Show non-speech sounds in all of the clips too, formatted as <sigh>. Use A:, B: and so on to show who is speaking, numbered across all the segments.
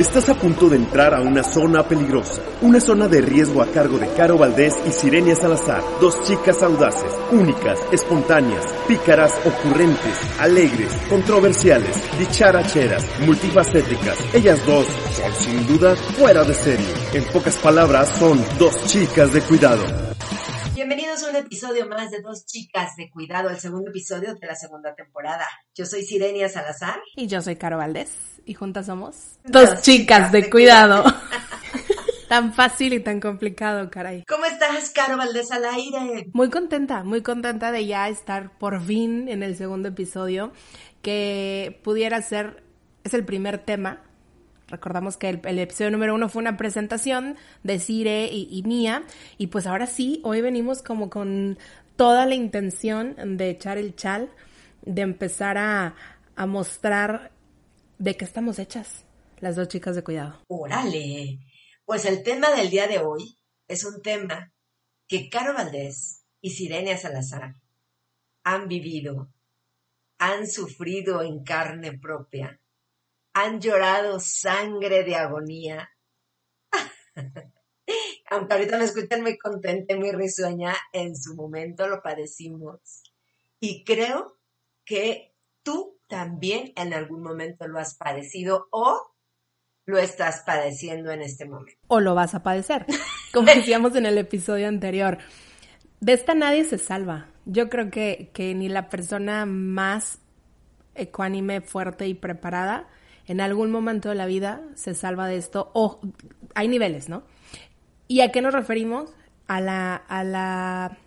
A: Estás a punto de entrar a una zona peligrosa, una zona de riesgo a cargo de Caro Valdés y Sirenia Salazar, dos chicas audaces, únicas, espontáneas, pícaras, ocurrentes, alegres, controversiales, dicharacheras, multifacéticas. Ellas dos son sin duda fuera de serie. En pocas palabras, son dos chicas de cuidado.
B: Bienvenidos a un episodio más de Dos Chicas de Cuidado, el segundo episodio de la segunda temporada. Yo soy Sirenia Salazar.
C: Y yo soy Caro Valdés. Y juntas somos dos, chicas de, cuidado. <laughs> tan fácil y tan complicado, caray.
B: ¿Cómo estás, Caro Valdés al aire?
C: Muy contenta, muy contenta de ya estar por fin en el segundo episodio, que pudiera ser, es el primer tema. Recordamos que el, episodio número uno fue una presentación de Cire y, y mía, y pues ahora sí, hoy venimos como con toda la intención de echar el chal, de empezar a, a mostrar de qué estamos hechas las dos chicas de cuidado.
B: Órale. Pues el tema del día de hoy es un tema que Caro Valdés y Sirenia Salazar han vivido, han sufrido en carne propia, han llorado sangre de agonía. <laughs> Aunque ahorita me escuchan muy contenta, y muy risueña, en su momento lo padecimos. Y creo que tú también en algún momento lo has padecido o lo estás padeciendo en este momento.
C: O lo vas a padecer, <laughs> como decíamos en el episodio anterior. De esta nadie se salva. Yo creo que, que ni la persona más ecuánime, fuerte y preparada en algún momento de la vida se salva de esto. O hay niveles, ¿no? ¿Y a qué nos referimos? A la, a la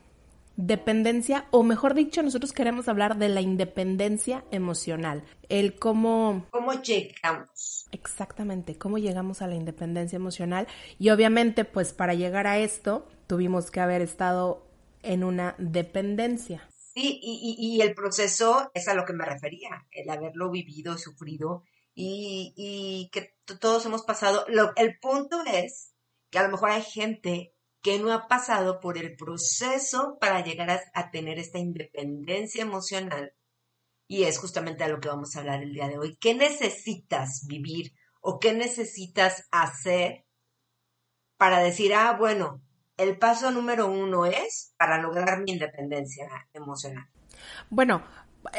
C: dependencia, o mejor dicho, nosotros queremos hablar de la independencia emocional. El cómo...
B: ¿Cómo llegamos?
C: Exactamente, cómo llegamos a la independencia emocional. Y obviamente, pues para llegar a esto, tuvimos que haber estado en una dependencia.
B: Sí, y, y, y el proceso es a lo que me refería, el haberlo vivido, sufrido y, que todos hemos pasado. Lo, el punto es que a lo mejor hay gente que no ha pasado por el proceso para llegar a, a, tener esta independencia emocional. Y es justamente a lo que vamos a hablar el día de hoy. ¿Qué necesitas vivir o qué necesitas hacer para decir, ah, bueno, el paso número uno es para lograr mi independencia emocional?
C: Bueno,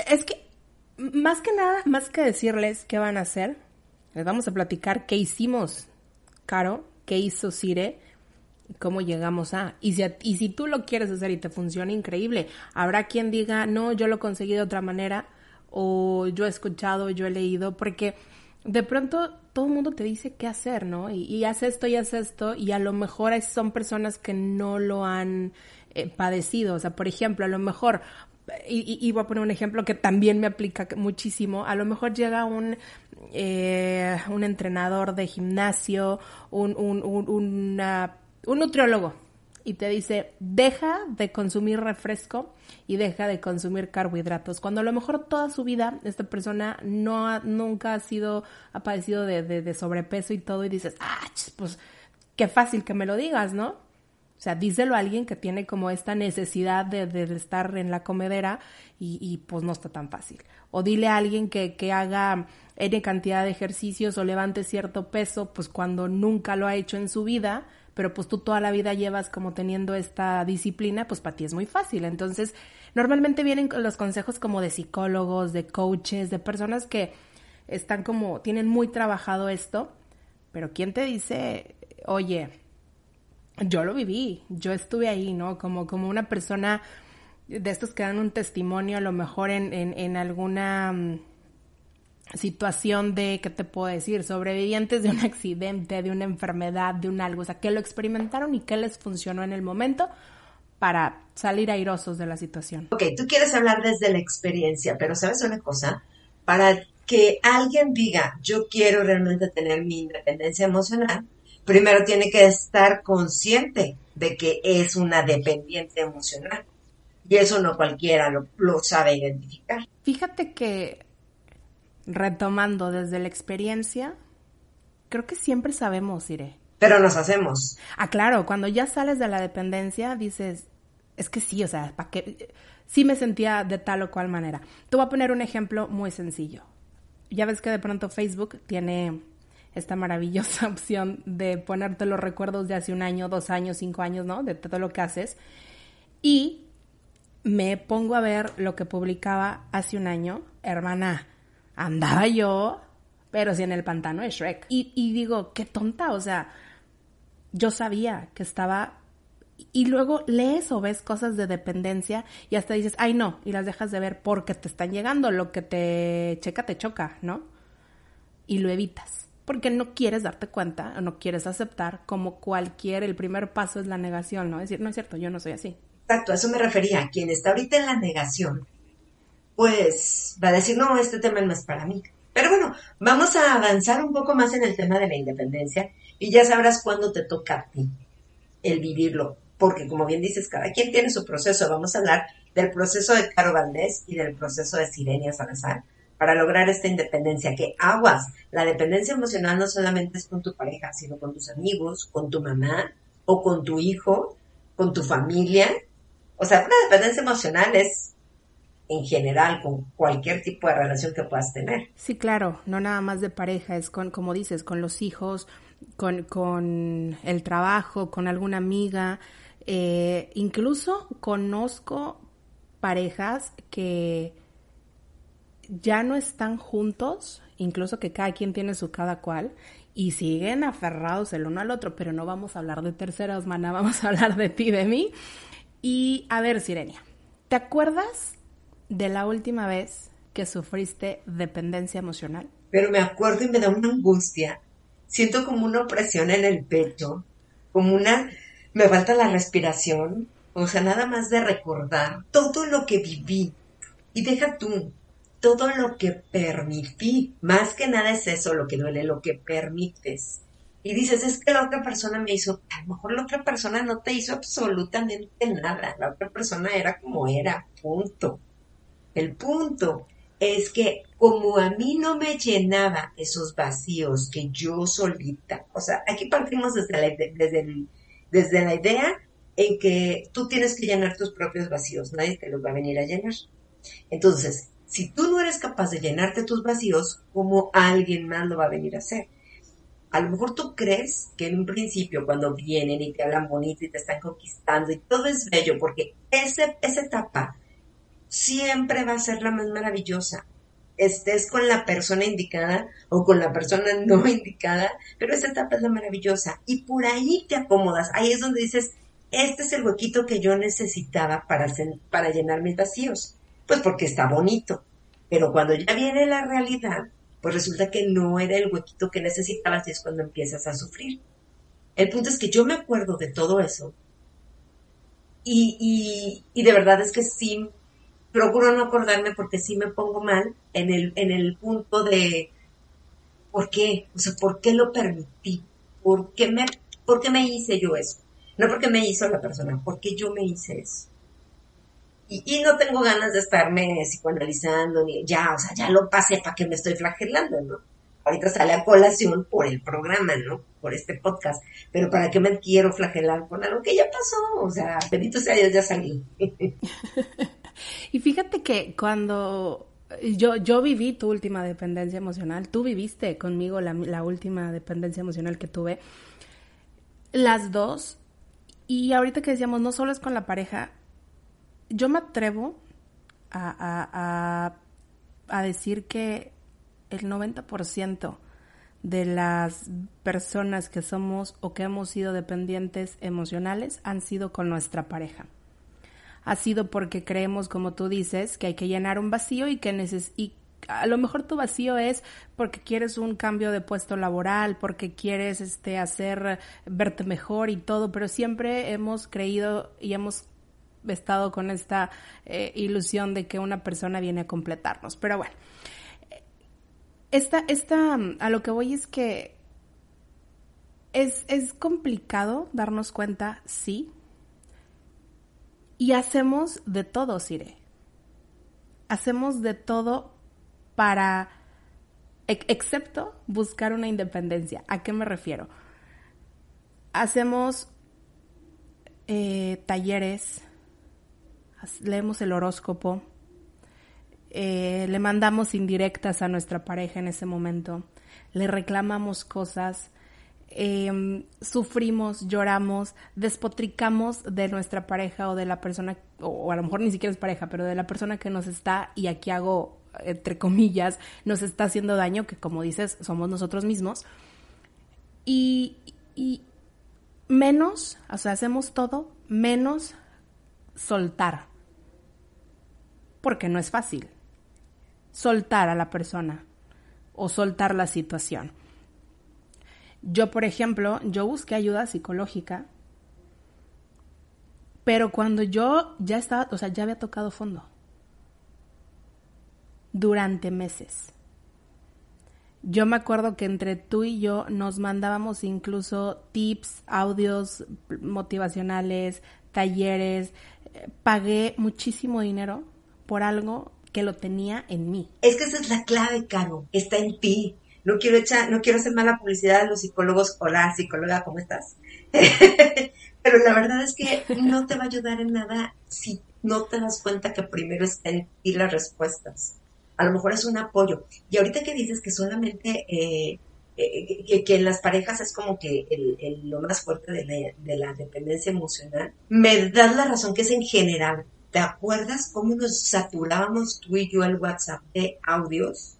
C: es que más que nada, más que decirles qué van a hacer, les vamos a platicar qué hicimos, Caro, qué hizo Cire, cómo llegamos a. Y si, y si tú lo quieres hacer y te funciona increíble, habrá quien diga, no, yo lo conseguí de otra manera, o yo he escuchado, yo he leído, porque de pronto todo el mundo te dice qué hacer, ¿no? Y, haz esto y haz esto, y a lo mejor son personas que no lo han eh, padecido. O sea, por ejemplo, a lo mejor y, y, voy a poner un ejemplo que también me aplica muchísimo. A lo mejor llega un, eh, un entrenador de gimnasio, un, un, un, una, un nutriólogo, y te dice, deja de consumir refresco y deja de consumir carbohidratos. Cuando a lo mejor toda su vida esta persona no ha, nunca ha sido, ha padecido de, de, de sobrepeso y todo, y dices, ah, pues qué fácil que me lo digas, ¿no? Sea, díselo a alguien que tiene como esta necesidad de, estar en la comedera y, y, pues no está tan fácil. O dile a alguien que, que haga N cantidad de ejercicios o levante cierto peso, pues cuando nunca lo ha hecho en su vida, pero pues tú toda la vida llevas como teniendo esta disciplina, pues para ti es muy fácil. Entonces, normalmente vienen los consejos como de psicólogos, de coaches, de personas que están como, tienen muy trabajado esto, pero ¿quién te dice, oye, yo lo viví, yo estuve ahí, ¿no? Como, como una persona de estos que dan un testimonio a lo mejor en, en, alguna um, situación de, ¿qué te puedo decir? Sobrevivientes de un <laughs> accidente, de una enfermedad, de un algo, o sea, que lo experimentaron y qué les funcionó en el momento para salir airosos de la situación.
B: Ok, tú quieres hablar desde la experiencia, pero ¿sabes una cosa? Para que alguien diga, yo quiero realmente tener mi independencia emocional, primero tiene que estar consciente de que es una dependiente emocional. Y eso no cualquiera lo, lo, sabe identificar.
C: Fíjate que, retomando desde la experiencia, creo que siempre sabemos, Iré.
B: Pero nos hacemos.
C: Ah, claro, cuando ya sales de la dependencia, dices, es que sí, o sea, ¿para qué? Sí me sentía de tal o cual manera. Te voy a poner un ejemplo muy sencillo. Ya ves que de pronto Facebook tiene esta maravillosa <laughs> opción de ponerte los recuerdos de hace un año, dos años, cinco años, ¿no? De todo lo que haces. Y me pongo a ver lo que publicaba hace un año. Hermana, andaba yo, pero sí en el pantano de Shrek. Y, y digo, qué tonta, o sea, yo sabía que estaba y luego lees o ves cosas de dependencia y hasta dices, ay no, y las dejas de ver porque te están llegando, lo que te checa te choca, ¿no? Y lo evitas, porque no quieres darte cuenta o no quieres aceptar como cualquier, el primer paso es la negación, ¿no? Es decir, no es cierto, yo no soy así.
B: Exacto, a eso me refería. Quien está ahorita en la negación, pues va a decir, no, este tema no es para mí. Pero bueno, vamos a avanzar un poco más en el tema de la independencia y ya sabrás cuándo te toca a ti el vivirlo porque como bien dices, cada quien tiene su proceso. Vamos a hablar del proceso de Caro Valdés y del proceso de Sirenia Salazar para lograr esta independencia. Que aguas, la dependencia emocional no solamente es con tu pareja, sino con tus amigos, con tu mamá o con tu hijo, con tu familia. O sea, una dependencia emocional es en general con cualquier tipo de relación que puedas tener.
C: Sí, claro, no nada más de pareja, es con, como dices, con los hijos, con, con el trabajo, con alguna amiga, eh, incluso conozco parejas que ya no están juntos, incluso que cada quien tiene su cada cual, y siguen aferrados el uno al otro, pero no vamos a hablar de terceras, maná, <laughs> vamos a hablar de ti, de mí. Y a ver, Sirenia, ¿te acuerdas de la última vez que sufriste dependencia emocional?
B: Pero me acuerdo y me da una angustia. Siento como una opresión en el pecho, como una me falta la respiración, o sea, nada más de recordar todo lo que viví. Y deja tú, todo lo que permití. Más que nada es eso lo que duele, lo que permites. Y dices, es que la otra persona me hizo, a lo mejor la otra persona no te hizo absolutamente nada. La otra persona era como era, punto. El punto es que como a mí no me llenaba esos vacíos que yo solita, o sea, aquí partimos desde, la, desde desde la idea en que tú tienes que llenar tus propios vacíos, nadie te los va a venir a llenar. Entonces, si tú no eres capaz de llenarte tus vacíos, ¿cómo alguien más lo va a venir a hacer? A lo mejor tú crees que en un principio cuando vienen y te hablan bonito y te están conquistando y todo es bello, porque ese, esa etapa siempre va a ser la más maravillosa. Estés con la persona indicada o con la persona no <laughs> indicada, pero esa etapa es la maravillosa. Y por ahí te acomodas, ahí es donde dices, este es el huequito que yo necesitaba para, para llenar mis vacíos, pues porque está bonito, pero cuando ya viene la realidad, pues resulta que no era el huequito que necesitabas y es cuando empiezas a sufrir. El punto es que yo me acuerdo de todo eso y, y, y de verdad es que sí procuro no acordarme porque sí me pongo mal en el, en el punto de ¿por qué? O sea, ¿por qué lo permití? ¿Por qué me, por qué me hice yo eso? No porque me hizo la persona, porque yo me hice eso. Y, no tengo ganas de estarme psicoanalizando, ni ya, o sea, ya lo pasé, ¿para que me estoy flagelando, no? Ahorita sale a colación por el programa, ¿no? Por este podcast. Pero ¿para qué me quiero flagelar con algo que ya pasó? O sea, bendito sea Dios, ya salí. <laughs>
C: Y fíjate que cuando yo, yo viví tu última dependencia emocional, tú viviste conmigo la última dependencia emocional que tuve, las dos, y ahorita que decíamos, no solo es con la pareja, yo me atrevo a, a, a, a decir que el 90% de las personas que somos o que hemos sido dependientes emocionales han sido con nuestra pareja. Ha sido porque creemos, como tú dices, que hay que llenar un vacío y que neces a lo mejor tu vacío es porque quieres un cambio de puesto laboral, porque quieres este hacer verte mejor y todo, pero siempre hemos creído y hemos estado con esta eh, ilusión de que una persona viene a completarnos. Pero bueno, esta, esta, a lo que voy es que es, es complicado darnos cuenta, sí, y hacemos de todo, Sire. Hacemos de todo para excepto buscar una independencia. ¿A qué me refiero? Hacemos eh, talleres, leemos el horóscopo, eh, le mandamos indirectas a nuestra pareja en ese momento, le reclamamos cosas, em, sufrimos, lloramos, despotricamos de nuestra pareja o de la persona, o a lo mejor ni siquiera es pareja, pero de la persona que nos está, y aquí hago entre comillas, nos está haciendo daño, que como dices, somos nosotros mismos. Y, y menos, o sea, hacemos todo menos soltar. Porque no es fácil. Soltar a la persona o soltar la situación. Yo, por ejemplo, yo busqué ayuda psicológica, pero cuando yo ya estaba, o sea, ya había tocado fondo durante meses. Yo me acuerdo que entre tú y yo nos mandábamos incluso tips, audios motivacionales, talleres. Pagué muchísimo dinero por algo que lo tenía en mí.
B: Es que esa es la clave, Caro. Está en ti. No quiero echar, no quiero hacer mala publicidad a los psicólogos. Hola, psicóloga, ¿cómo estás? <laughs> Pero la verdad es que no te va a ayudar en nada si no te das cuenta que primero está en ti las respuestas a lo mejor es un apoyo. Y ahorita que dices que solamente, eh, eh, que, en las parejas es como que el, lo más fuerte de la, dependencia emocional, me das la razón que es en general. ¿Te acuerdas cómo nos saturábamos tú y yo el WhatsApp de audios?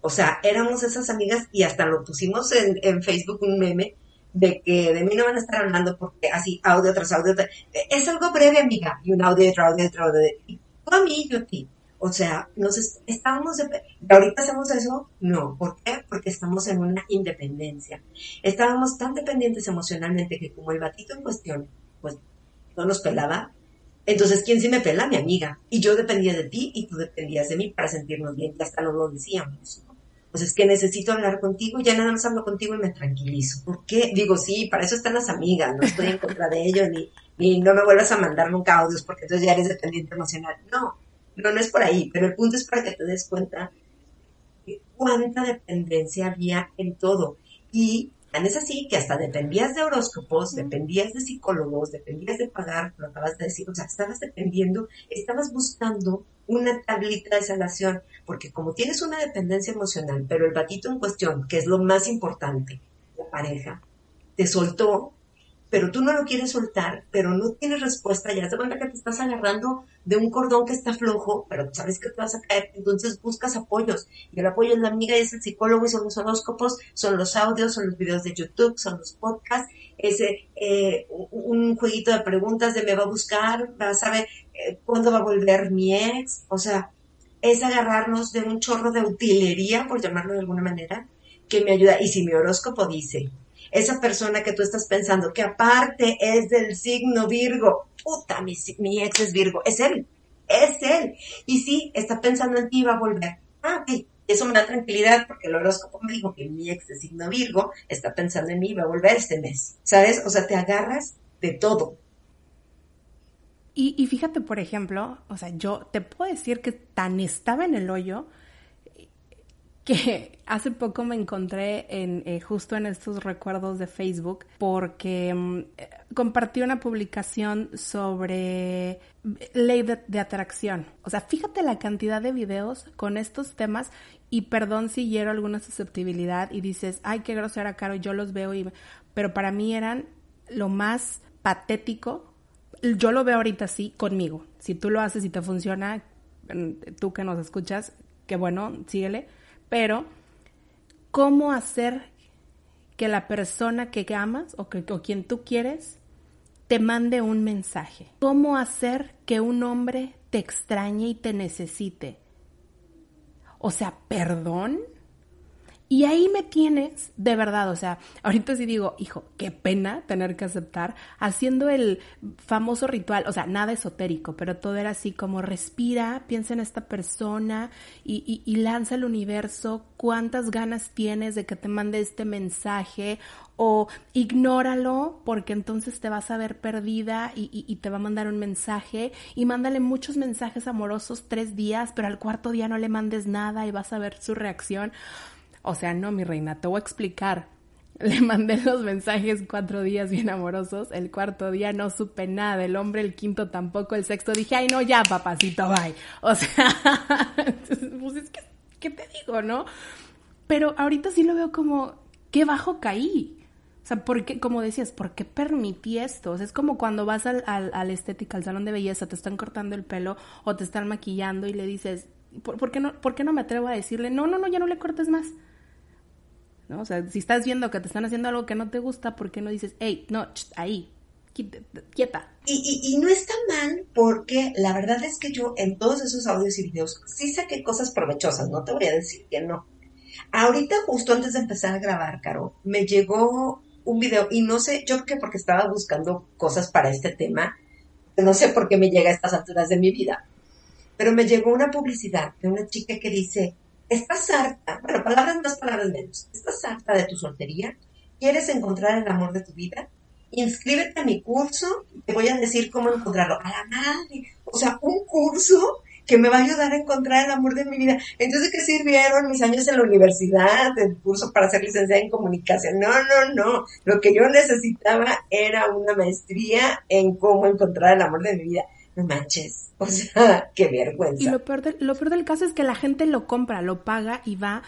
B: O sea, éramos esas amigas y hasta lo pusimos en, Facebook un meme de que de mí no van a estar hablando porque así audio tras audio. es algo breve, amiga, y un audio, otro audio, otro audio. Y tú a mí, yo a ti. O sea, nos estábamos, de, ahorita hacemos eso, no. ¿Por qué? Porque estamos en una independencia. Estábamos tan dependientes emocionalmente que como el batito en cuestión, pues no nos pelaba. Entonces, ¿quién sí me pela? Mi amiga. Y yo dependía de ti y tú dependías de mí para sentirnos bien. Y hasta nos lo decíamos. Pues es que necesito hablar contigo, ya nada más hablo contigo y me tranquilizo. ¿Por qué? Digo, sí, para eso están las amigas, no estoy en contra de ellos, ni, ni no me vuelvas a mandar nunca audios porque entonces ya eres dependiente emocional. No, no, no es por ahí, pero el punto es para que te des cuenta de cuánta dependencia había en todo. Y tan es así que hasta dependías de horóscopos, dependías de psicólogos, dependías de pagar, lo acabas de decir, o sea, estabas dependiendo, estabas buscando una tablita de sanación, porque como tienes una dependencia emocional, pero el batito en cuestión, que es lo más importante, la pareja, te soltó pero tú no lo quieres soltar, pero no tienes respuesta, ya se cuenta que te estás agarrando de un cordón que está flojo, pero sabes que te vas a caer, entonces buscas apoyos. Y el apoyo es la amiga, es el psicólogo, y son los horóscopos, son los audios, son los videos de YouTube, son los podcasts, es eh, un jueguito de preguntas de me va a buscar, va a saber eh, cuándo va a volver mi ex, o sea, es agarrarnos de un chorro de utilería, por llamarlo de alguna manera, que me ayuda. Y si mi horóscopo dice esa persona que tú estás pensando, que aparte es del signo Virgo, puta, mi, ex es Virgo, es él, es él. Y sí, está pensando en ti va a volver. Ah, ok, eso me da tranquilidad porque el horóscopo me dijo que mi ex de signo Virgo está pensando en mí y va a volver este mes. ¿Sabes? O sea, te agarras de todo.
C: Y, y, fíjate, por ejemplo, o sea, yo te puedo decir que tan estaba en el hoyo que <laughs> hace poco me encontré en eh, justo en estos recuerdos de Facebook porque mm, compartí una publicación sobre ley de, atracción. O sea, fíjate la cantidad de videos con estos temas y perdón si hiero alguna susceptibilidad y dices, ay, qué grosera, Caro, yo los veo y... Pero para mí eran lo más patético. Yo lo veo ahorita así conmigo. Si tú lo haces y te funciona, mm, tú que nos escuchas, qué bueno, síguele pero cómo hacer que la persona que amas o, que, quien tú quieres te mande un mensaje. Cómo hacer que un hombre te extrañe y te necesite. O sea, perdón. Y ahí me tienes, de verdad, o sea, ahorita sí digo, hijo, qué pena tener que aceptar, haciendo el famoso ritual, o sea, nada esotérico, pero todo era así como respira, piensa en esta persona y, lanza al universo cuántas ganas tienes de que te mande este mensaje o ignóralo porque entonces te vas a ver perdida y, y, te va a mandar un mensaje y mándale muchos mensajes amorosos tres días, pero al cuarto día no le mandes nada y vas a ver su reacción. O sea, no, mi reina, te voy a explicar. <laughs> Le mandé los mensajes cuatro días bien amorosos, el cuarto día no supe nada del hombre, el quinto tampoco, el sexto dije, ay no, ya papacito, bye. <laughs> O sea, pues es que, ¿qué te digo, no? Pero ahorita sí lo veo como, qué bajo caí. O sea, porque, como decías, ¿por qué permití esto? O sea, es como cuando vas al, al, al estética, al salón de belleza, te están cortando el pelo o te están maquillando y le dices, ¿por, ¿por, qué no, ¿por qué no me atrevo a decirle, no, no, no, ya no le cortes más? O sea, si estás viendo que te están haciendo algo que no te gusta, ¿por qué no dices, hey, no, ahí, quieta?
B: Y, y, no está mal porque la verdad es que yo en todos esos audios y videos sí saqué cosas provechosas, no te voy a decir que no. Ahorita justo antes de empezar a grabar, Caro, me llegó un video y no sé, yo creo que porque estaba buscando cosas para este tema, no sé por qué me llega a estas alturas de mi vida, pero me llegó una publicidad de una chica que dice, estás harta, bueno, palabras más, palabras menos, estás harta de tu soltería, quieres encontrar el amor de tu vida, inscríbete a mi curso, te voy a decir cómo encontrarlo. A la madre, o sea, un curso que me va a ayudar a encontrar el amor de mi vida. Entonces, ¿qué sirvieron mis años en la universidad, el curso para ser licenciada en comunicación? No, no, no. Lo que yo necesitaba era una maestría en cómo encontrar el amor de mi vida no manches, o sea, <laughs> qué vergüenza.
C: Y lo peor, lo peor del caso es que la gente lo compra, lo paga y va.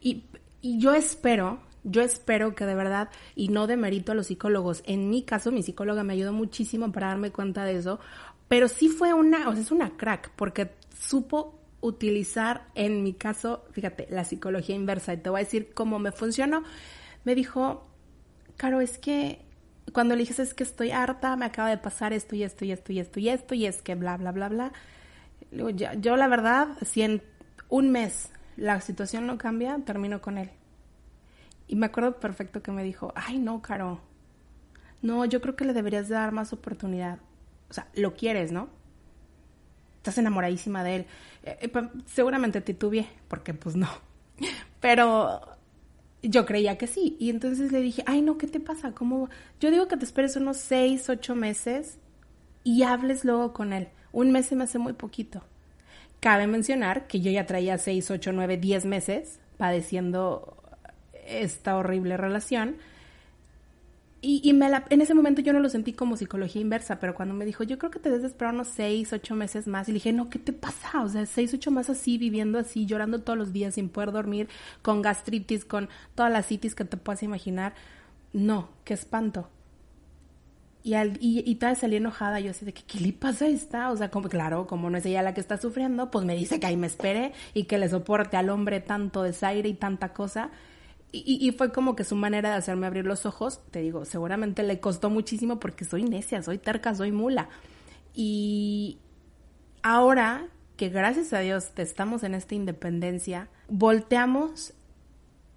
C: Y, y yo espero, yo espero que de verdad, y no demerito a los psicólogos, en mi caso mi psicóloga me ayudó muchísimo para darme cuenta de eso, pero sí fue una, o sea, es una crack, porque supo utilizar, en mi caso, fíjate, la psicología inversa, y te voy a decir cómo me funcionó. Me dijo, Caro, es que cuando le dije, es que estoy harta, me acaba de pasar esto y esto y esto y esto y esto, y es que bla, bla, bla, bla. yo la verdad, si en un mes la situación no cambia, termino con él. Y me acuerdo perfecto que me dijo, ay no, Caro, no, yo creo que le deberías dar más oportunidad. O sea, lo quieres, ¿no? Estás enamoradísima de él. Eh, eh, seguramente titubeé, porque pues no. <laughs> Pero yo creía que sí. Y entonces le dije, ay, no, ¿qué te pasa? ¿Cómo? Yo digo que te esperes unos seis, ocho meses y hables luego con él. Un mes se me hace muy poquito. Cabe mencionar que yo ya traía seis, ocho, nueve, diez meses padeciendo esta horrible relación y, me la, en ese momento yo no lo sentí como psicología inversa, pero cuando me dijo, yo creo que te debes esperar unos seis, ocho meses más, y le dije, no, ¿qué te pasa? O sea, seis, ocho más así, viviendo así, llorando todos los días sin poder dormir, con gastritis, con todas las citis que te puedas imaginar. No, qué espanto. Y, al, y, y salí enojada, yo así de que, ¿qué le pasa a esta? O sea, como, claro, como no es ella la que está sufriendo, pues me dice que ahí me espere y que le soporte al hombre tanto desaire y tanta cosa. Y, fue como que su manera de hacerme abrir los ojos, te digo, seguramente le costó muchísimo porque soy necia, soy terca, soy mula. Y ahora que gracias a Dios estamos en esta independencia, volteamos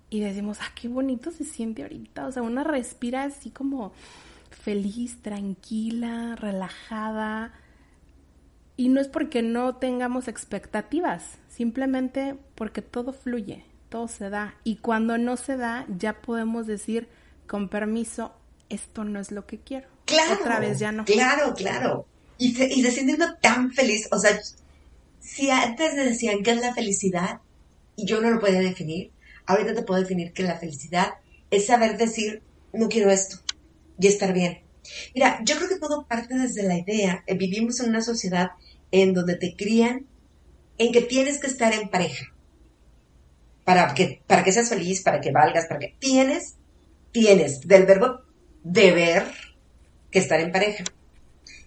C: y decimos, ah, qué bonito se siente ahorita. O sea, una respira así como feliz, tranquila, relajada. Y no es porque no tengamos expectativas, simplemente porque todo fluye todo se da. Y cuando no se da, ya podemos decir, con permiso, esto no es lo que quiero.
B: Claro. Otra vez ya no. Claro, claro. Y se, y se siente uno tan feliz. O sea, si antes me decían qué es la felicidad y yo no lo podía definir, ahorita te puedo definir que la felicidad es saber decir, no quiero esto y estar bien. Mira, yo creo que todo parte desde la idea. Eh, vivimos en una sociedad en donde te crían en que tienes que estar en pareja para que, para que seas feliz, para que valgas, para que tienes, tienes del verbo deber que estar en pareja.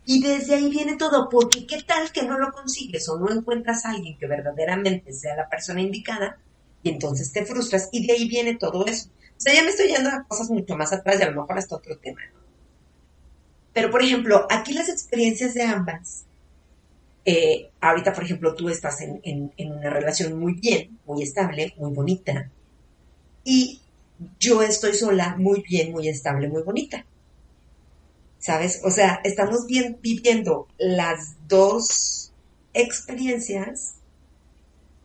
B: Y desde ahí viene todo, porque qué tal que no lo consigues o no encuentras a alguien que verdaderamente sea la persona indicada y entonces te frustras y de ahí viene todo eso. O sea, ya me estoy yendo a cosas mucho más atrás y a lo mejor hasta otro tema. Pero, por ejemplo, aquí las experiencias de ambas eh, ahorita, por ejemplo, tú estás en, una relación muy bien, muy estable, muy bonita. y yo estoy sola, muy bien, muy estable, muy bonita. ¿Sabes? O sea, estamos bien viviendo las dos experiencias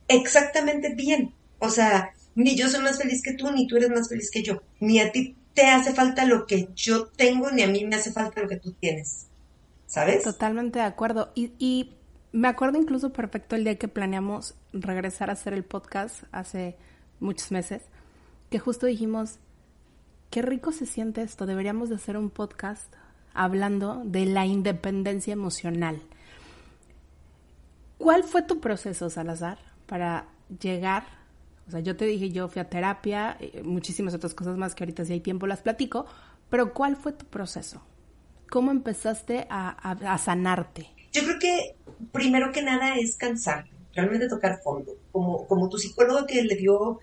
B: exactamente bien. O sea, ni yo soy más feliz que tú, ni tú eres más feliz que yo. Ni a ti te hace falta lo que yo tengo, ni a mí me hace falta lo que tú tienes. ¿Sabes?
C: Totalmente de acuerdo. Y me acuerdo incluso perfecto el día que planeamos regresar a hacer el podcast hace muchos meses, que justo dijimos, qué rico se siente esto, deberíamos de hacer un podcast hablando de la independencia emocional. ¿Cuál fue tu proceso, Salazar, para llegar? O sea, yo te dije, yo fui a terapia, eh, muchísimas otras cosas más que ahorita si hay tiempo las platico, pero ¿cuál fue tu proceso? ¿Cómo empezaste a, a, a sanarte?
B: Yo creo que primero que nada es cansar, realmente tocar fondo, como, como tu psicólogo que le dio,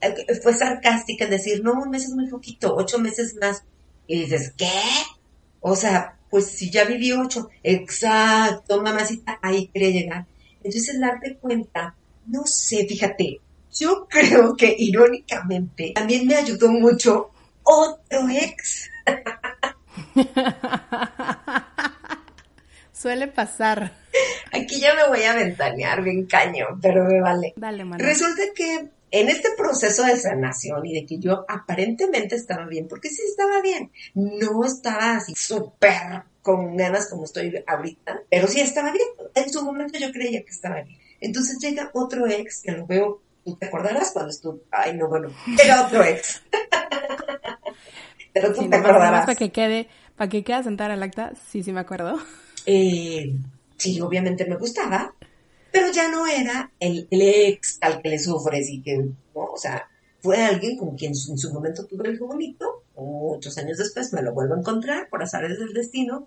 B: eh, fue sarcástica en decir, no, un mes es muy poquito, ocho meses más. Y dices, ¿qué? O sea, pues si ya viví ocho, exacto, mamacita, ahí quería llegar. Entonces, darte cuenta, no sé, fíjate, yo <laughs> creo que irónicamente también me ayudó mucho otro ex. <laughs>
C: Suele pasar.
B: Aquí ya me voy a ventanear bien caño, pero me vale.
C: Dale, mano.
B: Resulta que en este proceso de sanación y de que yo aparentemente estaba bien, porque sí estaba bien, no estaba así súper con ganas como estoy ahorita, pero sí estaba bien. En su momento yo creía que estaba bien. Entonces llega otro ex que lo veo, tú te acordarás cuando estuvo, ay no, bueno, era otro ex. <laughs> pero tú
C: Sí,
B: te acordarás.
C: para que quede, para que quede sentar al acta, sí, sí me acuerdo.
B: Eh, sí, obviamente me gustaba, pero ya no era el, el ex al que le sufres y que, ¿no? o sea, fue alguien con quien en su momento tuve algo bonito, muchos años después me lo vuelvo a encontrar por azares del destino,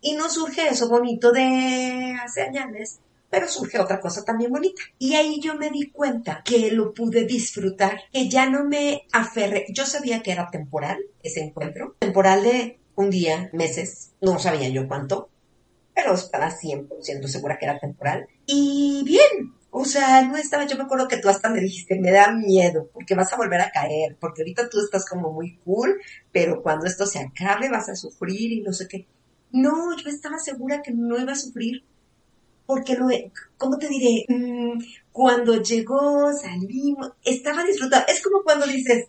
B: y no surge eso bonito de hace años, pero surge otra cosa también bonita. Y ahí yo me di cuenta que lo pude disfrutar, que ya no me aferré. Yo sabía que era temporal ese encuentro, temporal de un día, meses, no sabía yo cuánto, pero estaba 100% segura que era temporal. Y bien, o sea, no estaba, yo me acuerdo que tú hasta me dijiste, me da miedo, porque vas a volver a caer, porque ahorita tú estás como muy cool, pero cuando esto se acabe vas a sufrir y no sé qué. No, yo estaba segura que no iba a sufrir, porque lo, ¿cómo te diré? Mm, cuando llegó, salimos, estaba disfrutando. Es como cuando dices,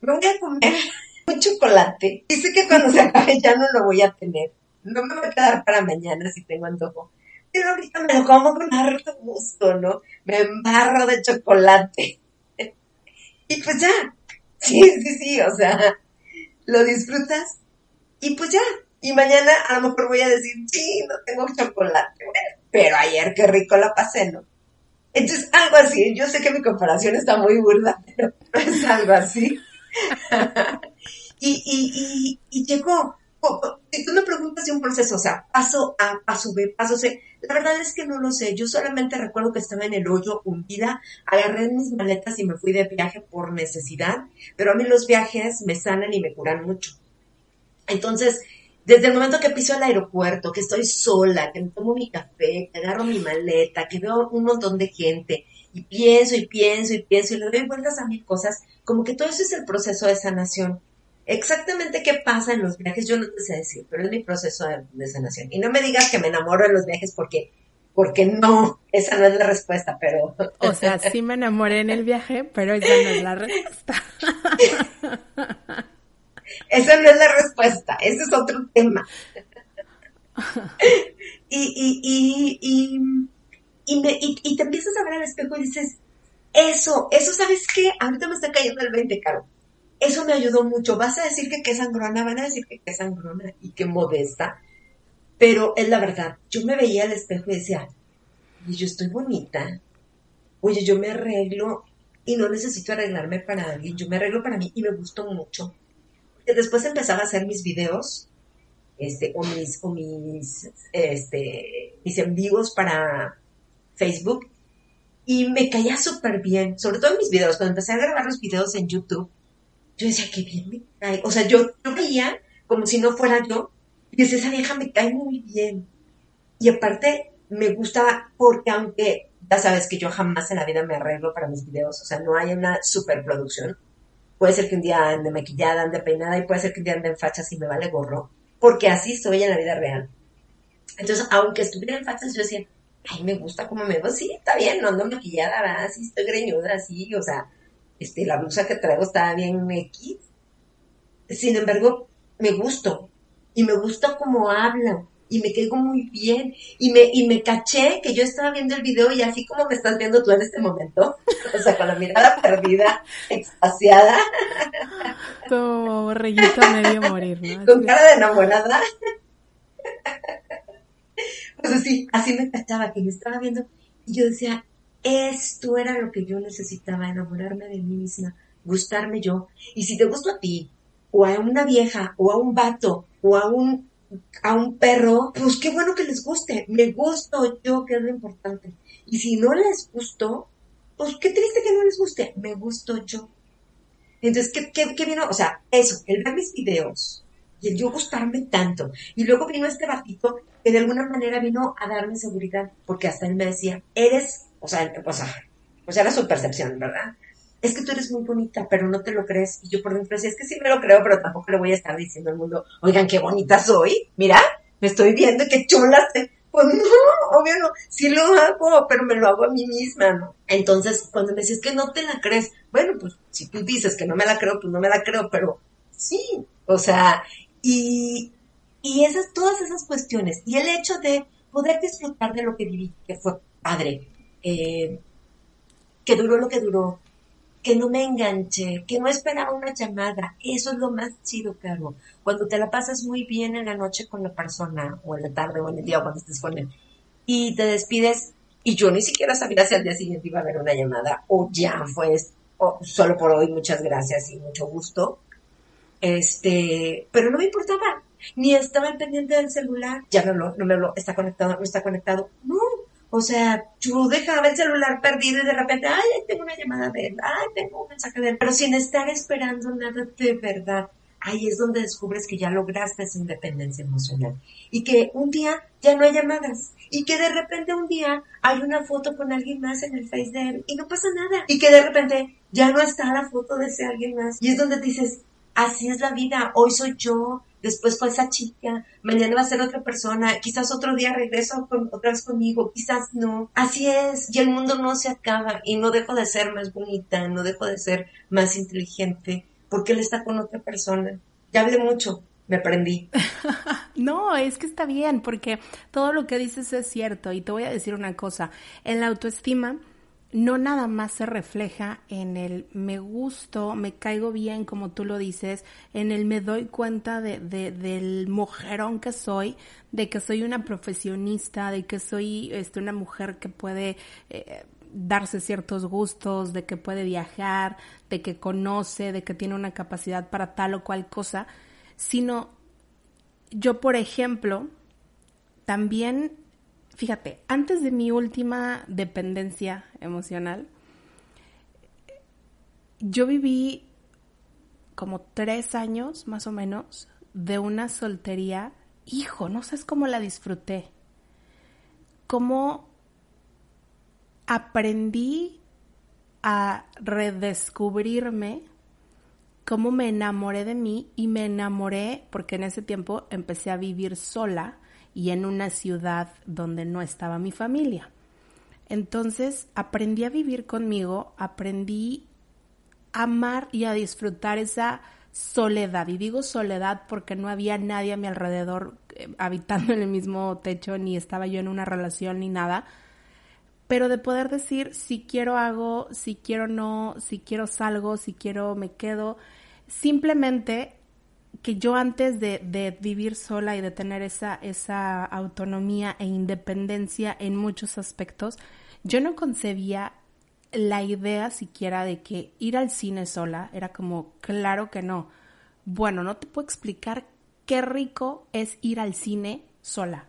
B: me voy a comer <laughs> un chocolate. Y sé que cuando se acabe ya no lo voy a tener. No me va a quedar para mañana si tengo antojo. Pero ahorita me lo como con harto gusto, ¿no? Me embarro de chocolate. Y pues ya. Sí, sí, sí, o sea, lo disfrutas y pues ya. Y mañana a lo mejor voy a decir, sí, no tengo chocolate. Pero ayer qué rico la pasé, ¿no? Entonces, algo así. Yo sé que mi comparación está muy burda, pero <laughs> es algo así. <laughs> y, y, y, y llegó. Si tú me preguntas de un proceso, o sea, paso A, paso B, paso C, la verdad es que no lo sé. Yo solamente recuerdo que estaba en el hoyo hundida, agarré mis maletas y me fui de viaje por necesidad, pero a mí los viajes me sanan y me curan mucho. Entonces, desde el momento que piso el aeropuerto, que estoy sola, que me tomo mi café, que agarro mi maleta, que veo un montón de gente y pienso y pienso y pienso y le doy vueltas a mil cosas, como que todo eso es el proceso de sanación. Exactamente qué pasa en los viajes, yo no te sé decir, pero es mi proceso de, de sanación. Y no me digas que me enamoro en los viajes porque, porque no, esa no es la respuesta, pero
C: O sea, sí me enamoré en el viaje, pero esa no es la respuesta. <laughs>
B: Esa no es la respuesta, ese es otro tema. <laughs> y, y, y, y, y, me- y- y te empiezas a ver al espejo y dices, eso, eso, ¿sabes qué? Ahorita me está cayendo el 20, Caro. Eso me ayudó mucho. Vas a decir que qué sangrona, van a decir que qué sangrona y qué modesta. Pero es la verdad, yo me veía al espejo y decía, y yo estoy bonita. Oye, yo me arreglo y no necesito arreglarme para alguien, yo me arreglo para mí y me gustó mucho después empezaba a hacer mis videos, este, o mis, o mis, este, mis en para Facebook, y me caía súper bien, sobre todo en mis videos, cuando empecé a grabar los videos en YouTube, yo decía, qué bien me cae, o sea, yo, yo veía como si no fuera yo, y decía, esa vieja me cae muy bien, y aparte, me gusta porque aunque, ya sabes que yo jamás en la vida me arreglo para mis videos, o sea, no hay una superproducción, puede ser que un día ande maquillada, ande peinada y puede ser que un día ande en fachas y me vale gorro, porque así soy en la vida real. Entonces, aunque estuviera en fachas, yo decía, ay, me gusta cómo me veo, sí, está bien, no ando maquillada, ¿verdad? estoy greñuda, sí, o sea, este, la blusa que traigo está bien X. Sin embargo, me gusto, y me gusta cómo hablo, y me caigo muy bien y me, y me caché que yo estaba viendo el video y así como me estás viendo tú en este momento, <laughs> o sea, con la mirada perdida, extasiada.
C: Tu borreguito medio morir, ¿no?
B: Con cara de enamorada. <laughs> Pues así, así me cachaba, que yo estaba viendo y yo decía, esto era lo que yo necesitaba, enamorarme de mí misma, gustarme yo. Y si te gusto a ti, o a una vieja, o a un vato, o a un a un perro, pues qué bueno que les guste. Me gusto yo, que es lo importante. Y si no les gustó, pues qué triste que no les guste. Me gusto yo. Entonces, ¿qué, qué, vino? O sea, eso, el ver mis videos y el yo gustarme tanto. Y luego vino este batito que de alguna manera vino a darme seguridad, porque hasta él me decía, eres, o sea, sea, era su percepción, ¿verdad? es que tú eres muy bonita, pero no te lo crees. Y yo por dentro decía, es que sí me lo creo, pero tampoco le voy a estar diciendo al mundo, oigan, qué bonita soy. Mira, me estoy viendo, qué chula. Pues no, obvio no, sí lo hago, pero me lo hago a mí misma, ¿no? Entonces, cuando me dices que no te la crees, bueno, pues si tú dices que no me la creo, pues no me la creo, pero sí, o sea, y, y esas, todas esas cuestiones, y el hecho de poder disfrutar de lo que viví, que fue padre, eh, que duró lo que duró, que no me enganché, que no esperaba una llamada. Eso es lo más chido, Caro. Cuando te la pasas muy bien en la noche con la persona, o en la tarde, o en el día, o cuando estés con él, y te despides, y yo ni siquiera sabía si al día siguiente iba a haber una llamada, o ya fue, o solo por hoy, muchas gracias y mucho gusto. Este, pero no me importaba, ni estaba pendiente del celular, ya no, no, no me lo, está conectado, no está conectado, no, o sea, yo dejaba el celular perdido y de repente, ay, tengo una llamada de él, ay, tengo un mensaje de él, pero sin estar esperando nada de verdad. Ahí es donde descubres que ya lograste esa independencia emocional y que un día ya no hay llamadas y que de repente un día hay una foto con alguien más en el face de él y no pasa nada y que de repente ya no está la foto de ese alguien más y es donde dices, así es la vida, hoy soy yo, después fue esa chica, mañana va a ser otra persona, quizás otro día regreso con, otra vez conmigo, quizás no. Así es, y el mundo no se acaba y no dejo de ser más bonita, no dejo de ser más inteligente, porque él está con otra persona. Ya hablé mucho, me aprendí. <laughs>
C: no, es que está bien, porque todo lo que dices es cierto y te voy a decir una cosa, en la autoestima no nada más se refleja en el me gusto, me caigo bien, como tú lo dices, en el me doy cuenta de, del mujerón que soy, de que soy una profesionista, de que soy este, una mujer que puede eh, darse ciertos gustos, de que puede viajar, de que conoce, de que tiene una capacidad para tal o cual cosa, sino yo, por ejemplo, también fíjate, antes de mi última dependencia emocional, yo viví como tres años más o menos de una soltería. Hijo, no sabes cómo la disfruté. Cómo aprendí a redescubrirme, cómo me enamoré de mí y me enamoré porque en ese tiempo empecé a vivir sola y en una ciudad donde no estaba mi familia. Entonces aprendí a vivir conmigo, aprendí a amar y a disfrutar esa soledad. Y digo soledad porque no había nadie a mi alrededor eh, habitando en el mismo techo, ni estaba yo en una relación ni nada. Pero de poder decir si quiero hago, si quiero no, si quiero salgo, si quiero me quedo. Simplemente que yo antes de, de, vivir sola y de tener esa, esa autonomía e independencia en muchos aspectos, yo no concebía la idea siquiera de que ir al cine sola era como, claro que no. Bueno, no te puedo explicar qué rico es ir al cine sola.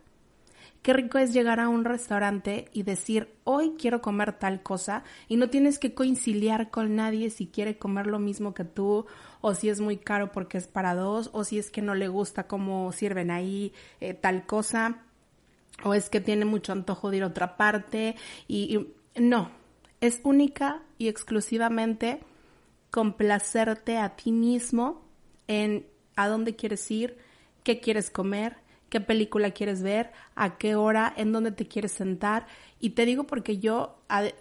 C: Qué rico es llegar a un restaurante y decir, hoy quiero comer tal cosa y no tienes que conciliar con nadie si quiere comer lo mismo que tú o si es muy caro porque es para dos o si es que no le gusta cómo sirven ahí eh, tal cosa o es que tiene mucho antojo de ir a otra parte y, y no, es única y exclusivamente complacerte a ti mismo en a dónde quieres ir, qué quieres comer, qué película quieres ver, a qué hora, en dónde te quieres sentar. Y te digo porque yo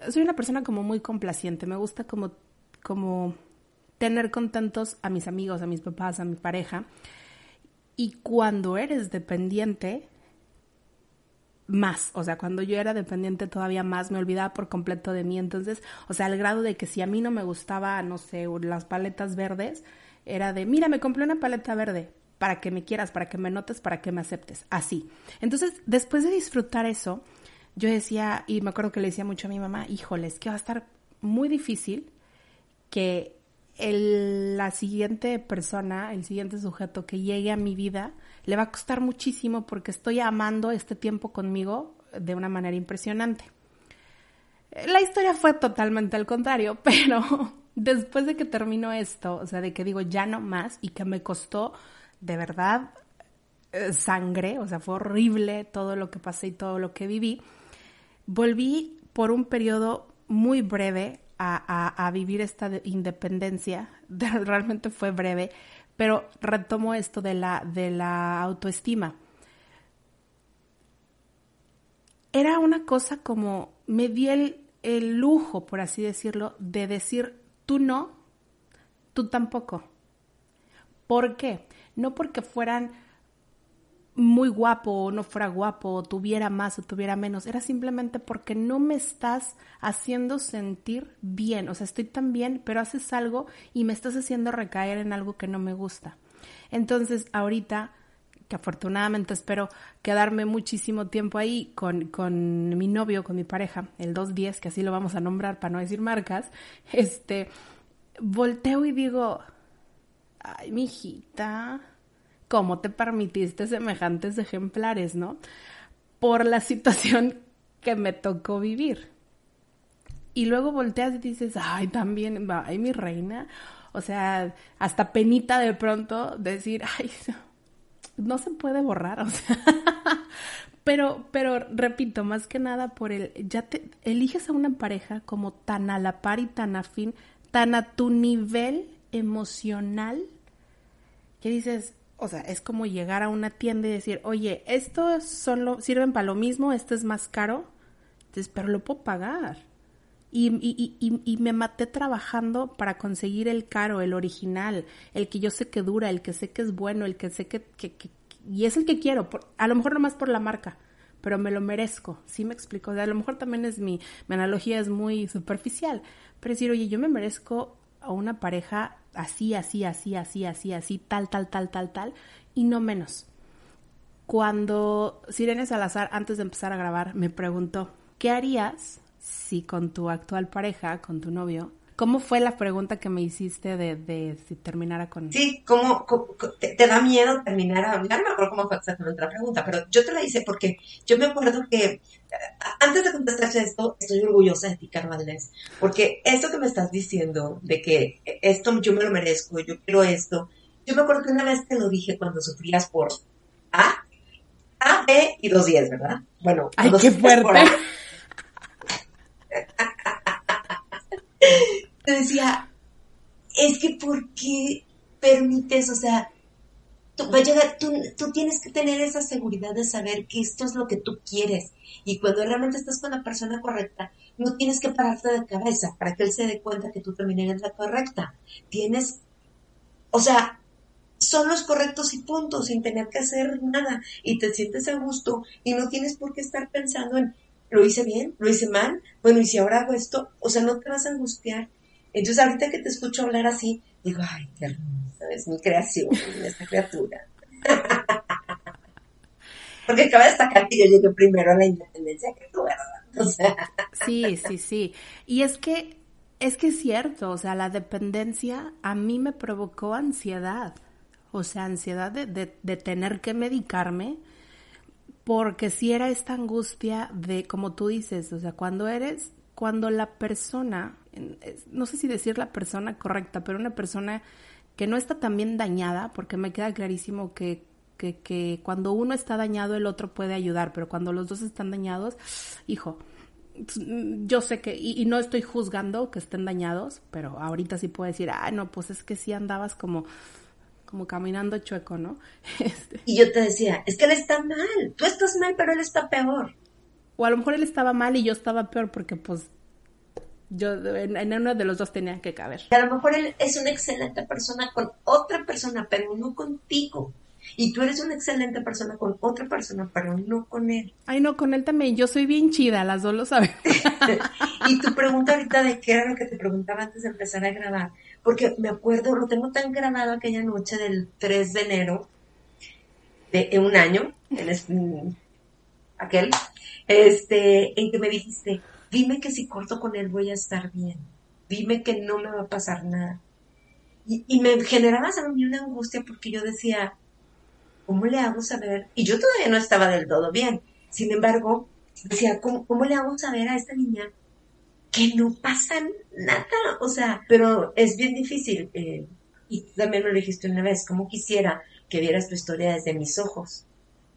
C: soy una persona como muy complaciente, me gusta como, como tener contentos a mis amigos, a mis papás, a mi pareja. Y cuando eres dependiente, más, o sea, cuando yo era dependiente todavía más, me olvidaba por completo de mí, entonces, o sea, al grado de que si a mí no me gustaba, no sé, las paletas verdes, era de, mira, me compré una paleta verde, para que me quieras, para que me notes, para que me aceptes, así. Entonces, después de disfrutar eso, yo decía, y me acuerdo que le decía mucho a mi mamá, híjoles, que va a estar muy difícil que el, la siguiente persona, el siguiente sujeto que llegue a mi vida, le va a costar muchísimo porque estoy amando este tiempo conmigo de una manera impresionante. La historia fue totalmente al contrario, <laughs> pero después de que terminó esto, o sea, de que digo ya no más y que me costó de verdad eh, sangre, o sea, fue horrible todo lo que pasé y todo lo que viví, volví por un periodo muy breve a, vivir esta independencia, <laughs> realmente fue breve, pero retomo esto de la, de la autoestima. Era una cosa como, me di el, el lujo, por así decirlo, de decir, tú no, tú tampoco. ¿Por qué? No porque fueran muy guapo o no fuera guapo o tuviera más o tuviera menos, era simplemente porque no me estás haciendo sentir bien, o sea, estoy tan bien, pero haces algo y me estás haciendo recaer en algo que no me gusta. Entonces, ahorita, que afortunadamente espero quedarme muchísimo tiempo ahí con, con mi novio, con mi pareja, el 210, que así lo vamos a nombrar para no decir marcas, este, volteo y digo, ay, mi hijita, cómo te permitiste semejantes ejemplares, ¿no? Por la <laughs> situación que me tocó vivir. Y luego volteas y dices, ay, también, ay, mi reina. O sea, hasta penita de pronto decir, ay, no se puede borrar, <laughs> pero, pero repito, más que nada por el, ya te eliges a una pareja como tan a la par y tan afín, tan a tu nivel emocional, que dices, o sea, es como llegar a una tienda y decir, oye, estos son sirven para lo mismo, este es más caro, entonces, pero lo puedo pagar. Y, y, y, y, me maté trabajando para conseguir el caro, el original, el que yo sé que dura, el que sé que es bueno, el que sé que... que, y es el que quiero, a lo mejor nomás por la marca, pero me lo merezco, ¿sí me explico? O sea, a lo mejor también es mi, mi analogía es muy superficial, pero decir, oye, yo me merezco a una pareja así, así, así, así, así, así, tal, tal, tal, tal, tal, y no menos. Cuando Sirene Salazar, antes de empezar a grabar, me preguntó, ¿qué harías si con tu actual pareja, con tu novio, ¿Cómo fue la pregunta que me hiciste de, de si terminara con...
B: Sí, ¿cómo, te, da miedo terminar a... Ya no me acuerdo cómo fue exactamente la pregunta, pero yo te la hice porque yo me acuerdo que antes de contestarte esto, estoy orgullosa de ti, Carvaldes, porque esto que me estás diciendo, de que esto yo me lo merezco, yo quiero esto, yo me acuerdo que una vez te lo dije cuando sufrías por A, A, B y dos 10, ¿verdad? Bueno,
C: ¡Ay, qué fuerte! <laughs>
B: te decía, es que ¿por qué permites? O sea, tú, va a llegar, tú, tú tienes que tener esa seguridad de saber que esto es lo que tú quieres. Y cuando realmente estás con la persona correcta, no tienes que pararte de cabeza para que él se dé cuenta que tú también eres la correcta. Tienes, o sea, son los correctos y puntos, sin tener que hacer nada. Y te sientes a gusto y no tienes por qué estar pensando en, ¿lo hice bien? ¿Lo hice mal? Bueno, y si ahora hago esto, o sea, no te vas a angustiar entonces ahorita que te escucho hablar así, digo, ay, qué hermosa es mi creación, esta criatura. <laughs> Porque acaba de destacar que yo llegué primero a la independencia que tú, ¿verdad?
C: Sí, sí, sí. Y es que, es que es cierto, o sea, la dependencia a mí me provocó ansiedad. O sea, ansiedad de, de, de tener que medicarme, porque si era esta angustia de, como tú dices, o sea, cuando eres, cuando la persona no sé si decir la persona correcta, pero una persona que no está tan bien dañada, porque me queda clarísimo que, que, que cuando uno está dañado el otro puede ayudar, pero cuando los dos están dañados, hijo, yo sé que, y, y, no estoy juzgando que estén dañados, pero ahorita sí puedo decir, ah, no, pues es que sí andabas como, como caminando chueco, ¿no? <laughs>
B: Este. Y yo te decía, es que él está mal, tú estás mal, pero él está peor.
C: O a lo mejor él estaba mal y yo estaba peor porque pues yo en, en, uno de los dos tenía que caber.
B: A lo mejor él es una excelente persona con otra persona, pero no contigo. Y tú eres una excelente persona con otra persona, pero no con él.
C: Ay, no, con él también. Yo soy bien chida, las dos lo saben. <laughs>
B: y tu pregunta ahorita de qué era lo que te preguntaba antes de empezar a grabar. Porque me acuerdo, lo tengo tan grabado aquella noche del 3 de enero de, un año, en aquel, este, en que me dijiste, dime que si corto con él voy a estar bien. Dime que no me va a pasar nada. Y, me generaba a una angustia porque yo decía, ¿cómo le hago saber? Y yo todavía no estaba del todo bien. Sin embargo, decía, ¿cómo, le hago saber a esta niña que no pasa nada? O sea, pero es bien difícil. Eh, y también lo dijiste una vez, ¿cómo quisiera que vieras tu historia desde mis ojos?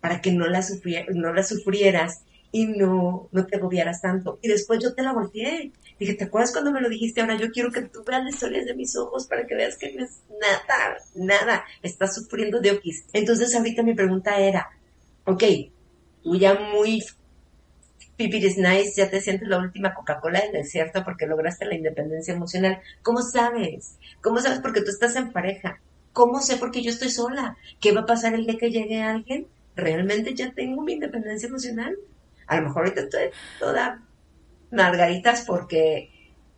B: Para que no la sufrieras y no, no te agobiaras tanto. Y después yo te la volteé Dije, ¿te acuerdas cuando me lo dijiste? Ahora yo quiero que tú veas las historias de mis ojos para que veas que no es nada, nada, estás sufriendo de oquis. Entonces ahorita mi pregunta era, ok, tú ya muy pipiris nice, ya te sientes la última Coca-Cola del desierto porque lograste la independencia emocional. ¿Cómo sabes? ¿Cómo sabes? Porque tú estás en pareja. ¿Cómo sé porque yo estoy sola? ¿Qué va a pasar el día que llegue alguien? ¿Realmente ya tengo mi independencia emocional? A lo mejor ahorita estoy toda margaritas porque,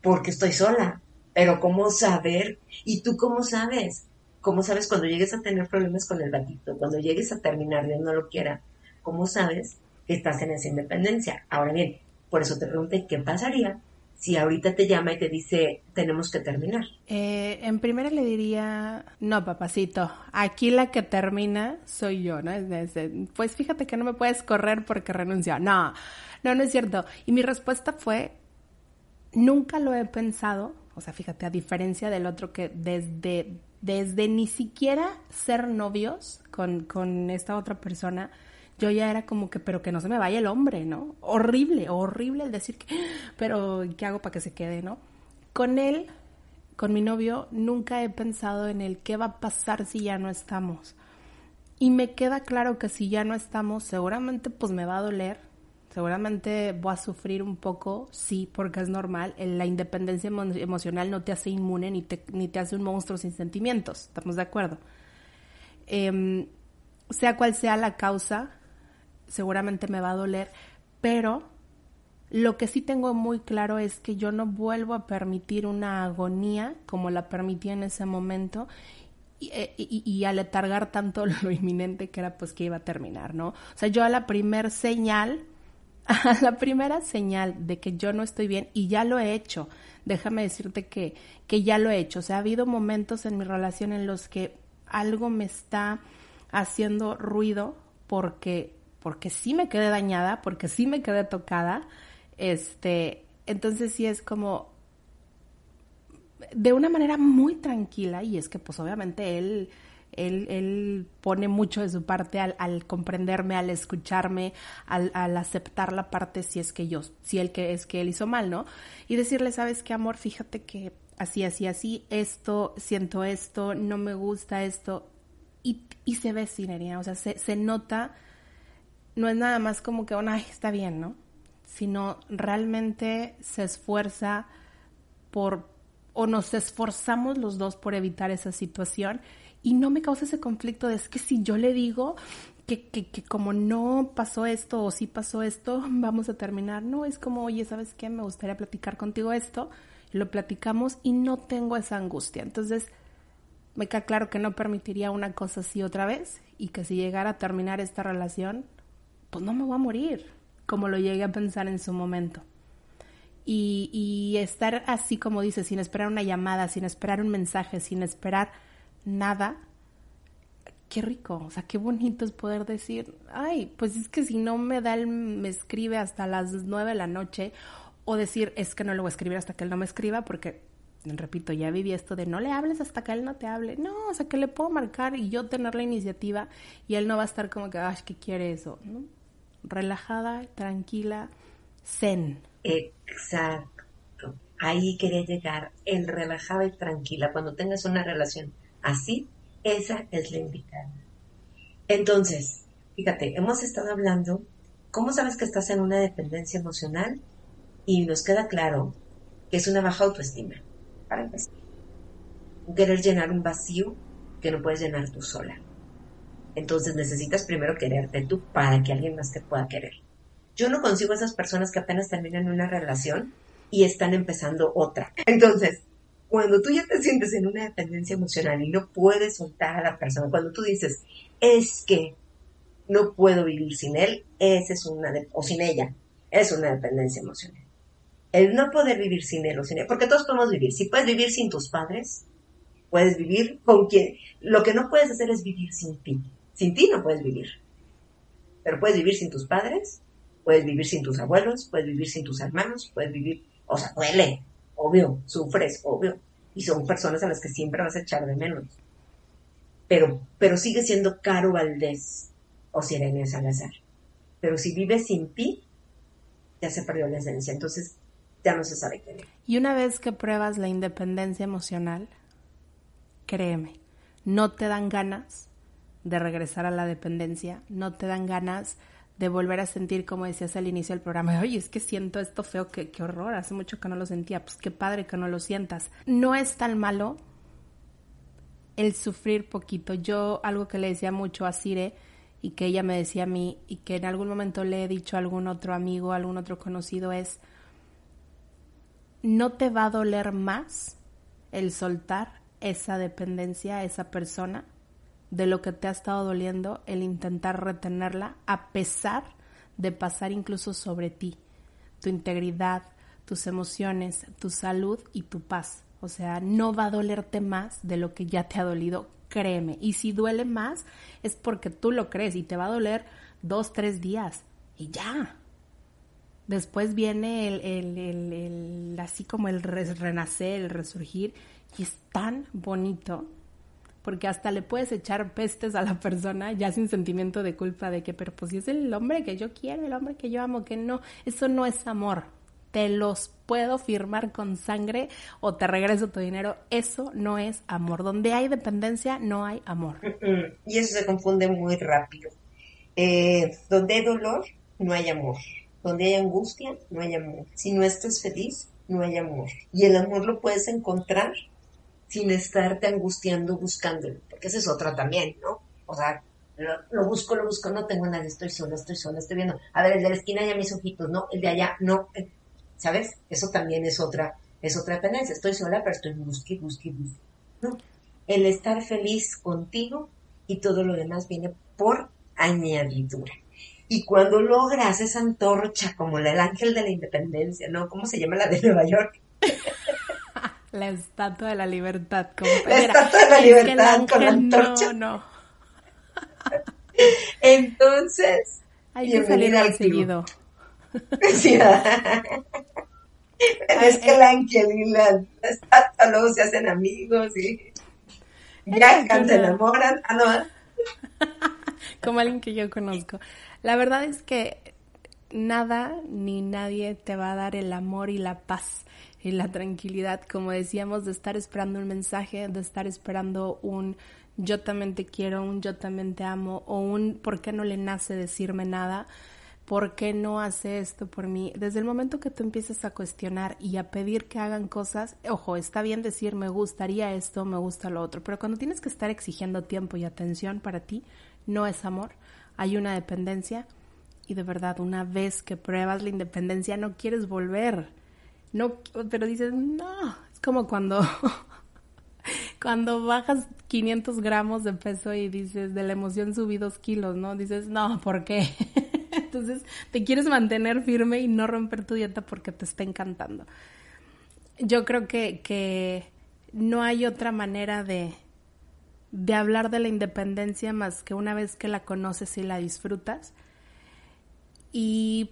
B: porque estoy sola. Pero ¿cómo saber? ¿Y tú cómo sabes? ¿Cómo sabes cuando llegues a tener problemas con el gatito? Cuando llegues a terminar, Dios no lo quiera. ¿Cómo sabes que estás en esa independencia? Ahora bien, por eso te pregunté, ¿qué pasaría si ahorita te llama y te dice tenemos que terminar?
C: Eh, en primera le diría, no, papacito, aquí la que termina soy yo, ¿no? pues fíjate que no me puedes correr porque renunció. No, no, no es cierto. Y mi respuesta fue, nunca lo he pensado, o sea, fíjate, a diferencia del otro que desde, desde ni siquiera ser novios con, con esta otra persona, yo ya era como que, pero que no se me vaya el hombre, ¿no? Horrible, horrible el decir que, pero ¿qué hago para que se quede, no? Con él, con mi novio, nunca he pensado en el qué va a pasar si ya no estamos. Y me queda claro que si ya no estamos, seguramente pues me va a doler, Seguramente voy a sufrir un poco, sí, porque es normal. La independencia emocional no te hace inmune ni te, ni te hace un monstruo sin sentimientos. ¿Estamos de acuerdo? Em, sea cual sea la causa, seguramente me va a doler, pero lo que sí tengo muy claro es que yo no vuelvo a permitir una agonía como la permití en ese momento y, eh, y, y, aletargar tanto <laughs> lo inminente que era pues que iba a terminar, ¿no? O sea, yo a la primer señal <laughs> a la primera señal de que yo no estoy bien, y ya lo he hecho, déjame decirte que, que ya lo he hecho, o sea, ha habido momentos en mi relación en los que algo me está haciendo ruido porque, porque sí me quedé dañada, porque sí me quedé tocada, este, entonces sí es como de una manera muy tranquila, y es que pues obviamente él él, él pone mucho de su parte al, al comprenderme, al escucharme, al, aceptar la parte si es que yo, si él que es que él hizo mal, ¿no? Y decirle, sabes qué, amor, fíjate que así, así, así, esto, siento esto, no me gusta esto. Y, y se ve sinería, o sea, se, se nota, no es nada más como que, ay, está bien, ¿no? Sino realmente se esfuerza por, o nos esforzamos los dos por evitar esa situación y no me causa ese conflicto de es que si yo le digo que, que, que, como no pasó esto o sí pasó esto, <laughs> vamos a terminar. No, es como, oye, ¿sabes qué? Me gustaría platicar contigo esto. Lo platicamos y no tengo esa angustia. Entonces, me queda claro que no permitiría una cosa así otra vez y que si llegara a terminar esta relación, pues no me voy a morir, como lo llegué a pensar en su momento. Y, y estar así como dice, sin esperar una llamada, sin esperar un mensaje, sin esperar nada, qué rico, o sea, qué bonito es poder decir, ay, pues es que si no me da el, me escribe hasta las nueve de la noche, o decir, es que no lo voy a escribir hasta que él no me escriba, porque, repito, ya viví esto de no le hables hasta que él no te hable, no, o sea, que le puedo marcar y yo tener la iniciativa y él no va a estar como que, ay, ¿qué quiere eso? ¿no? Relajada, tranquila, Zen.
B: Exacto. Ahí quería llegar, el relajada y tranquila. Cuando tengas una relación así, esa es la indicada. Entonces, fíjate, hemos estado hablando, ¿cómo sabes que estás en una dependencia emocional? Y nos queda claro que es una baja autoestima, para empezar. Querer llenar un vacío que no puedes llenar tú sola. Entonces necesitas primero quererte tú para que alguien más te pueda querer. Yo no consigo esas personas que apenas terminan una relación y están empezando otra. Entonces, cuando tú ya te sientes en una dependencia emocional y no puedes soltar a la persona, cuando tú dices, es que no puedo vivir sin él, esa es una, o sin ella, es una dependencia emocional. El no poder vivir sin él o sin ella, porque todos podemos vivir. Si puedes vivir sin tus padres, puedes vivir con quien. Lo que no puedes hacer es vivir sin ti. Sin ti no puedes vivir. Pero puedes vivir sin tus padres, puedes vivir sin tus abuelos, puedes vivir sin tus hermanos, puedes vivir, o sea, duele, obvio, sufres, obvio. Y son personas a las que siempre vas a echar de menos. Pero, pero sigue siendo Caro Valdés o Sirenia Salazar. Pero si vives sin ti, ya se perdió la esencia. Entonces, ya no se sabe es.
C: Y una vez que pruebas la independencia emocional, créeme, no te dan ganas de regresar a la dependencia, no te dan ganas de volver a sentir, como decías al inicio del programa, oye, es que siento esto feo, qué, horror, hace mucho que no lo sentía, pues qué padre que no lo sientas. No es tan malo el sufrir poquito. Yo algo que le decía mucho a Cire y que ella me decía a mí y que en algún momento le he dicho a algún otro amigo, a algún otro conocido es, no te va a doler más el soltar esa dependencia a esa persona de lo que te ha estado doliendo el intentar retenerla a pesar de pasar incluso sobre ti, tu integridad, tus emociones, tu salud y tu paz. O sea, no va a dolerte más de lo que ya te ha dolido, créeme. Y si duele más es porque tú lo crees y te va a doler dos, tres días y ya. Después viene el, el, el, el así como el renacer, el resurgir y es tan bonito porque hasta le puedes echar pestes a la persona ya sin sentimiento de culpa de que, pero pues si es el hombre que yo quiero, el hombre que yo amo, que no, eso no es amor. Te los puedo firmar con sangre o te regreso tu dinero. Eso no es amor. Donde hay dependencia, no hay amor. <laughs>
B: Y eso se confunde muy rápido. Eh, donde hay dolor, no hay amor. Donde hay angustia, no hay amor. Si no estás feliz, no hay amor. Y el amor lo puedes encontrar sin estarte angustiando buscándolo, porque esa es otra también, ¿no? O sea, lo, busco, lo busco, no tengo nadie, estoy sola, estoy sola, estoy viendo, a ver, el de la esquina ya mis ojitos, no, el de allá, no, eh, ¿sabes? Eso también es otra, es otra dependencia, estoy sola, pero estoy busque, busque, busque, ¿no? El estar feliz contigo y todo lo demás viene por añadidura. Y cuando logras esa antorcha como la del ángel de la independencia, ¿no? ¿Cómo se llama la de Nueva York? <laughs>
C: La estatua de la libertad.
B: La estatua de la libertad con la antorcha.
C: No, no. <laughs>
B: Entonces.
C: Hay que salir al seguido.
B: Sí, <laughs> es que el ángel y la, estatua luego se hacen amigos y viajan, se enamoran. Ah, no. <laughs>
C: Como alguien que yo conozco. La verdad es que nada ni nadie te va a dar el amor y la paz y la tranquilidad, como decíamos, de estar esperando un mensaje, de estar esperando un yo también te quiero, un yo también te amo, o un por qué no le nace decirme nada, por qué no hace esto por mí. Desde el momento que tú empiezas a cuestionar y a pedir que hagan cosas, ojo, está bien decir me gustaría esto, me gusta lo otro, pero cuando tienes que estar exigiendo tiempo y atención para ti, no es amor, hay una dependencia y de verdad una vez que pruebas la independencia no quieres volver no, pero dices, no, es como cuando, <laughs> cuando bajas 500 gramos de peso y dices, de la emoción subí dos kilos, ¿no? Dices, no, ¿por qué? <laughs> Entonces te quieres mantener firme y no romper tu dieta porque te está encantando. Yo creo que, que no hay otra manera de, de hablar de la independencia más que una vez que la conoces y la disfrutas. Y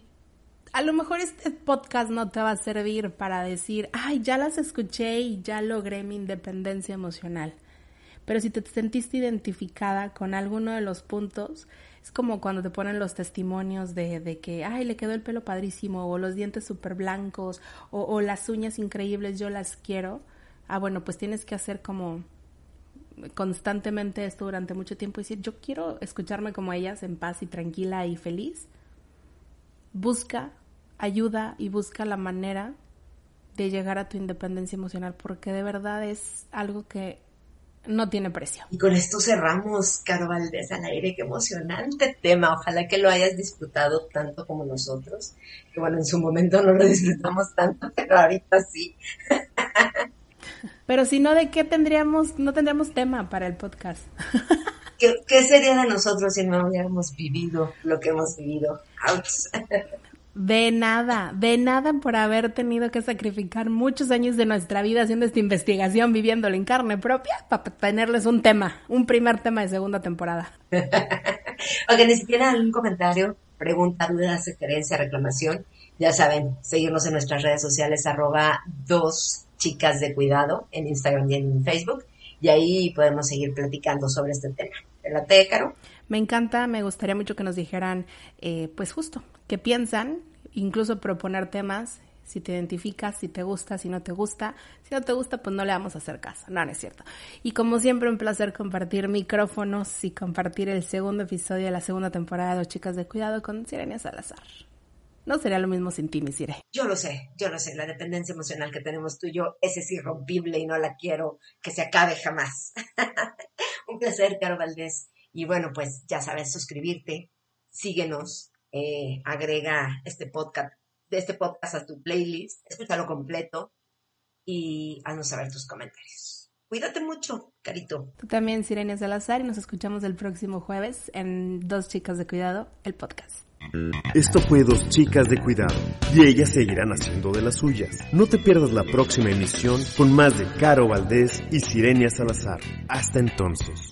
C: a lo mejor este podcast no te va a servir para decir, ay, ya las escuché y ya logré mi independencia emocional. Pero si te sentiste identificada con alguno de los puntos, Es como cuando te ponen los testimonios de, de que, ay, le quedó el pelo padrísimo, o los dientes súper blancos, o, o las uñas increíbles, yo las quiero. Ah, bueno, pues tienes que hacer como constantemente esto durante mucho tiempo y decir, yo quiero escucharme como ellas en paz y tranquila y feliz. Busca ayuda y busca la manera de llegar a tu independencia emocional porque de verdad es algo que no tiene precio.
B: Y con esto cerramos, Caro Valdés al aire. Qué emocionante tema. Ojalá que lo hayas disfrutado tanto como nosotros. Que bueno, en su momento no lo disfrutamos tanto, pero ahorita sí. <laughs>
C: Pero si no, ¿de qué tendríamos, no tendríamos tema para el podcast?
B: ¿Qué, qué sería de nosotros si no hubiéramos vivido lo que hemos vivido? Ouch. <laughs>
C: De nada, de nada por haber tenido que sacrificar muchos años de nuestra vida haciendo esta investigación, viviéndolo en carne propia, para tenerles un tema, un primer tema de segunda temporada. <laughs>
B: ok, ni siquiera algún comentario, pregunta, duda, sugerencia, reclamación. Ya saben, seguirnos en nuestras redes sociales, arroba dos chicas de cuidado en Instagram y en Facebook. Y ahí podemos seguir platicando sobre este tema. ¿Te late, Caro?
C: Me encanta, me gustaría mucho que nos dijeran, eh, pues justo, piensan, incluso proponer temas, si te identificas, si te gusta, si no te gusta. Si no te gusta, pues no le vamos a hacer caso. No, no es cierto. Y como siempre, un placer compartir micrófonos y compartir el segundo episodio de la segunda temporada de Dos Chicas de Cuidado con Sirenia Salazar. No sería lo mismo sin ti, mi Sire.
B: Yo lo sé, yo lo sé, la dependencia emocional que tenemos tú y yo, es irrompible y no la quiero que se acabe jamás. <laughs> Un placer, Caro Valdés. Y bueno, pues ya sabes, suscribirte, síguenos, eh, agrega este podcast, este podcast a tu playlist, escúchalo completo y haznos saber tus comentarios. Cuídate mucho, Carito.
C: Tú también, Sirenia Salazar, y nos escuchamos el próximo jueves en Dos Chicas de Cuidado, el podcast.
A: Esto fue Dos Chicas de Cuidado y ellas seguirán haciendo de las suyas. No te pierdas la próxima emisión con más de Caro Valdés y Sirenia Salazar. Hasta entonces.